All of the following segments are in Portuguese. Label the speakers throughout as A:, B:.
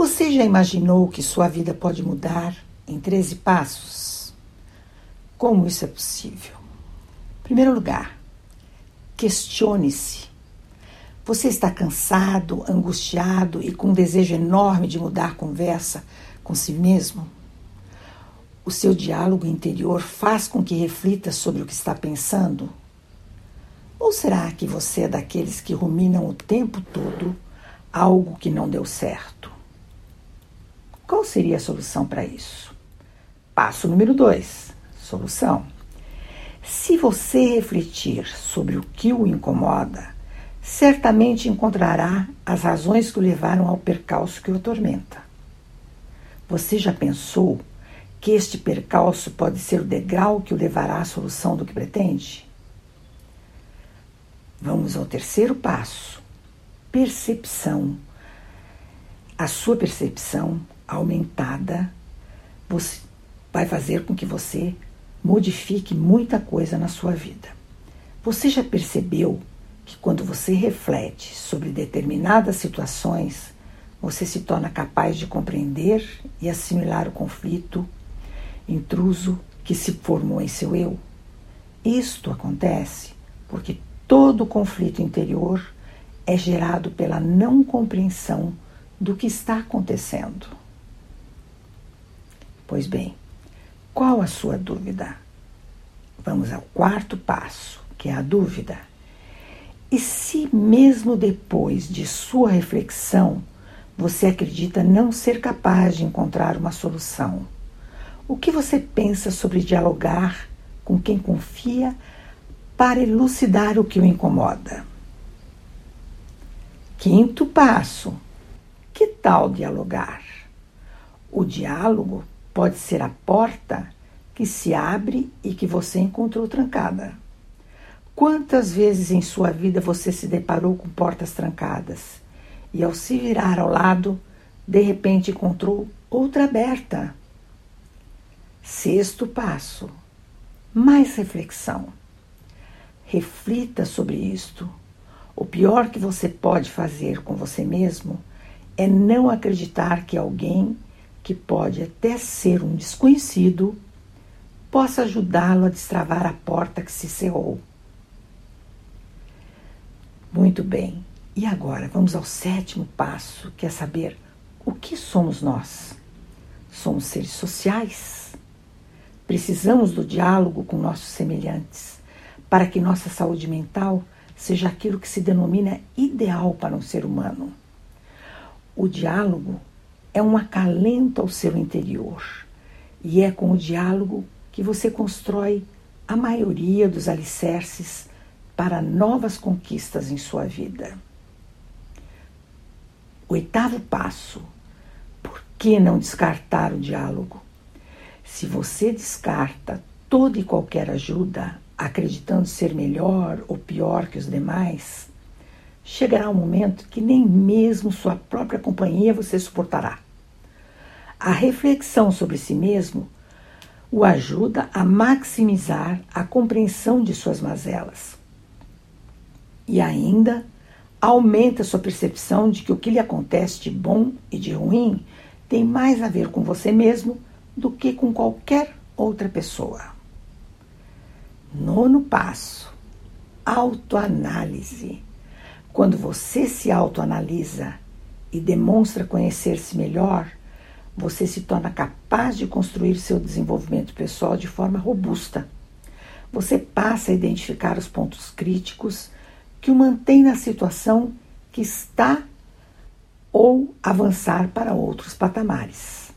A: Você já imaginou que sua vida pode mudar em 13 passos? Como isso é possível? Em primeiro lugar, questione-se. Você está cansado, angustiado e com um desejo enorme de mudar conversa com si mesmo? O seu diálogo interior faz com que reflita sobre o que está pensando? Ou será que você é daqueles que ruminam o tempo todo algo que não deu certo? Qual seria a solução para isso? Passo número 2: solução. Se você refletir sobre o que o incomoda, certamente encontrará as razões que o levaram ao percalço que o atormenta. Você já pensou que este percalço pode ser o degrau que o levará à solução do que pretende? Vamos ao terceiro passo: percepção. A sua percepção aumentada vai fazer com que você modifique muita coisa na sua vida. Você já percebeu que quando você reflete sobre determinadas situações, você se torna capaz de compreender e assimilar o conflito intruso que se formou em seu eu? Isto acontece porque todo conflito interior é gerado pela não compreensão do que está acontecendo. Pois bem, qual a sua dúvida? Vamos ao quarto passo, que é a dúvida. E se, mesmo depois de sua reflexão, você acredita não ser capaz de encontrar uma solução? O que você pensa sobre dialogar com quem confia para elucidar o que o incomoda? Quinto passo: que tal dialogar? O diálogo pode ser a porta que se abre e que você encontrou trancada. Quantas vezes em sua vida você se deparou com portas trancadas e, ao se virar ao lado, de repente encontrou outra aberta? Sexto passo: mais reflexão. Reflita sobre isto. O pior que você pode fazer com você mesmo é não acreditar que alguém que pode até ser um desconhecido, possa ajudá-lo a destravar a porta que se cerrou. Muito bem, e agora vamos ao sétimo passo, que é saber o que somos nós. Somos seres sociais. Precisamos do diálogo com nossos semelhantes para que nossa saúde mental seja aquilo que se denomina ideal para um ser humano. O diálogo é um acalento ao seu interior. E é com o diálogo que você constrói a maioria dos alicerces para novas conquistas em sua vida. Oitavo passo: por que não descartar o diálogo? Se você descarta toda e qualquer ajuda, acreditando ser melhor ou pior que os demais, chegará um momento que nem mesmo sua própria companhia você suportará. A reflexão sobre si mesmo o ajuda a maximizar a compreensão de suas mazelas. E ainda aumenta sua percepção de que o que lhe acontece de bom e de ruim tem mais a ver com você mesmo do que com qualquer outra pessoa. Nono passo: autoanálise. Quando você se autoanalisa e demonstra conhecer-se melhor, você se torna capaz de construir seu desenvolvimento pessoal de forma robusta. Você passa a identificar os pontos críticos que o mantêm na situação que está ou avançar para outros patamares.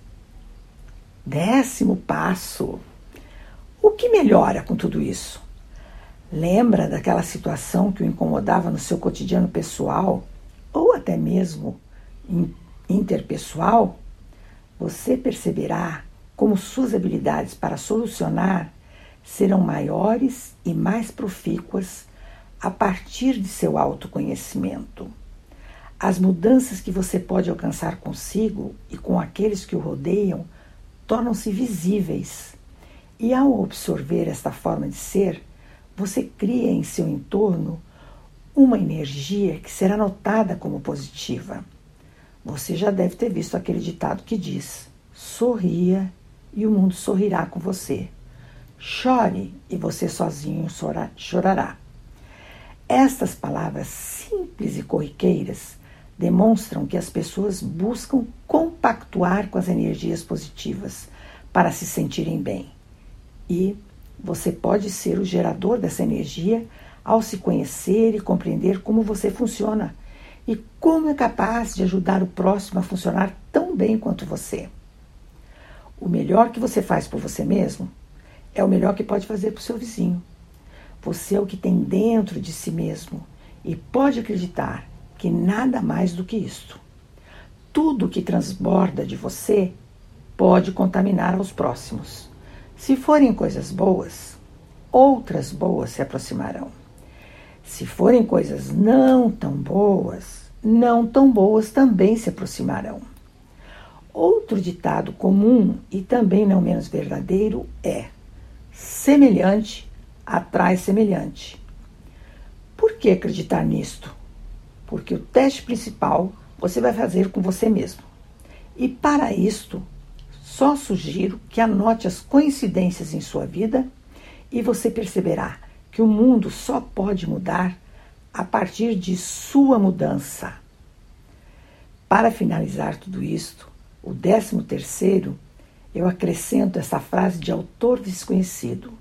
A: Décimo passo. O que melhora com tudo isso? Lembra daquela situação que o incomodava no seu cotidiano pessoal ou até mesmo interpessoal? você perceberá como suas habilidades para solucionar serão maiores e mais profícuas a partir de seu autoconhecimento. As mudanças que você pode alcançar consigo e com aqueles que o rodeiam tornam-se visíveis. E ao absorver esta forma de ser, você cria em seu entorno uma energia que será notada como positiva. Você já deve ter visto aquele ditado que diz: sorria e o mundo sorrirá com você. Chore e você sozinho chorará. Estas palavras simples e corriqueiras demonstram que as pessoas buscam compactuar com as energias positivas para se sentirem bem. E você pode ser o gerador dessa energia ao se conhecer e compreender como você funciona e como é capaz de ajudar o próximo a funcionar tão bem quanto você. O melhor que você faz por você mesmo é o melhor que pode fazer para o seu vizinho. Você é o que tem dentro de si mesmo e pode acreditar que nada mais do que isto. Tudo que transborda de você pode contaminar aos próximos. Se forem coisas boas, outras boas se aproximarão. Se forem coisas não tão boas, não tão boas também se aproximarão. Outro ditado comum e também não menos verdadeiro é: semelhante atrai semelhante. Por que acreditar nisto? Porque o teste principal você vai fazer com você mesmo. E para isto, só sugiro que anote as coincidências em sua vida e você perceberá que o mundo só pode mudar a partir de sua mudança. Para finalizar tudo isto, o décimo terceiro, eu acrescento essa frase de autor desconhecido.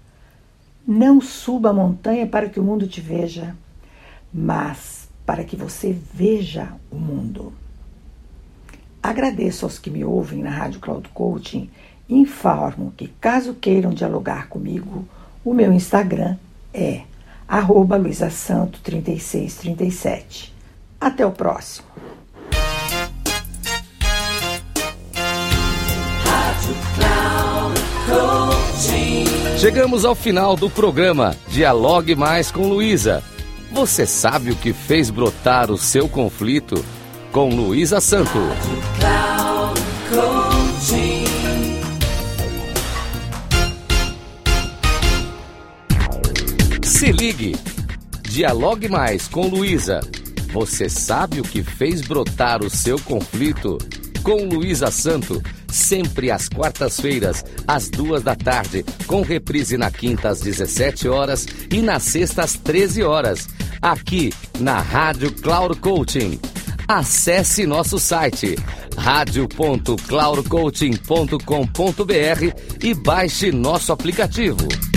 A: Não suba a montanha para que o mundo te veja, mas para que você veja o mundo. Agradeço aos que me ouvem na Rádio Cloud Coaching e informo que, caso queiram dialogar comigo, o meu Instagram é arroba luisasanto3637. Até o próximo.
B: Chegamos ao final do programa Dialogue Mais com Luísa. Você sabe o que fez brotar o seu conflito com Luísa Santo. Se ligue. Dialogue mais com Luísa. Você sabe o que fez brotar o seu conflito com Luísa Santo sempre às quartas-feiras, às duas da tarde, com reprise na quinta às 17 horas e na sexta às 13 horas, aqui na Rádio Cloud Coaching. Acesse nosso site radio.cloudcoaching.com.br e baixe nosso aplicativo.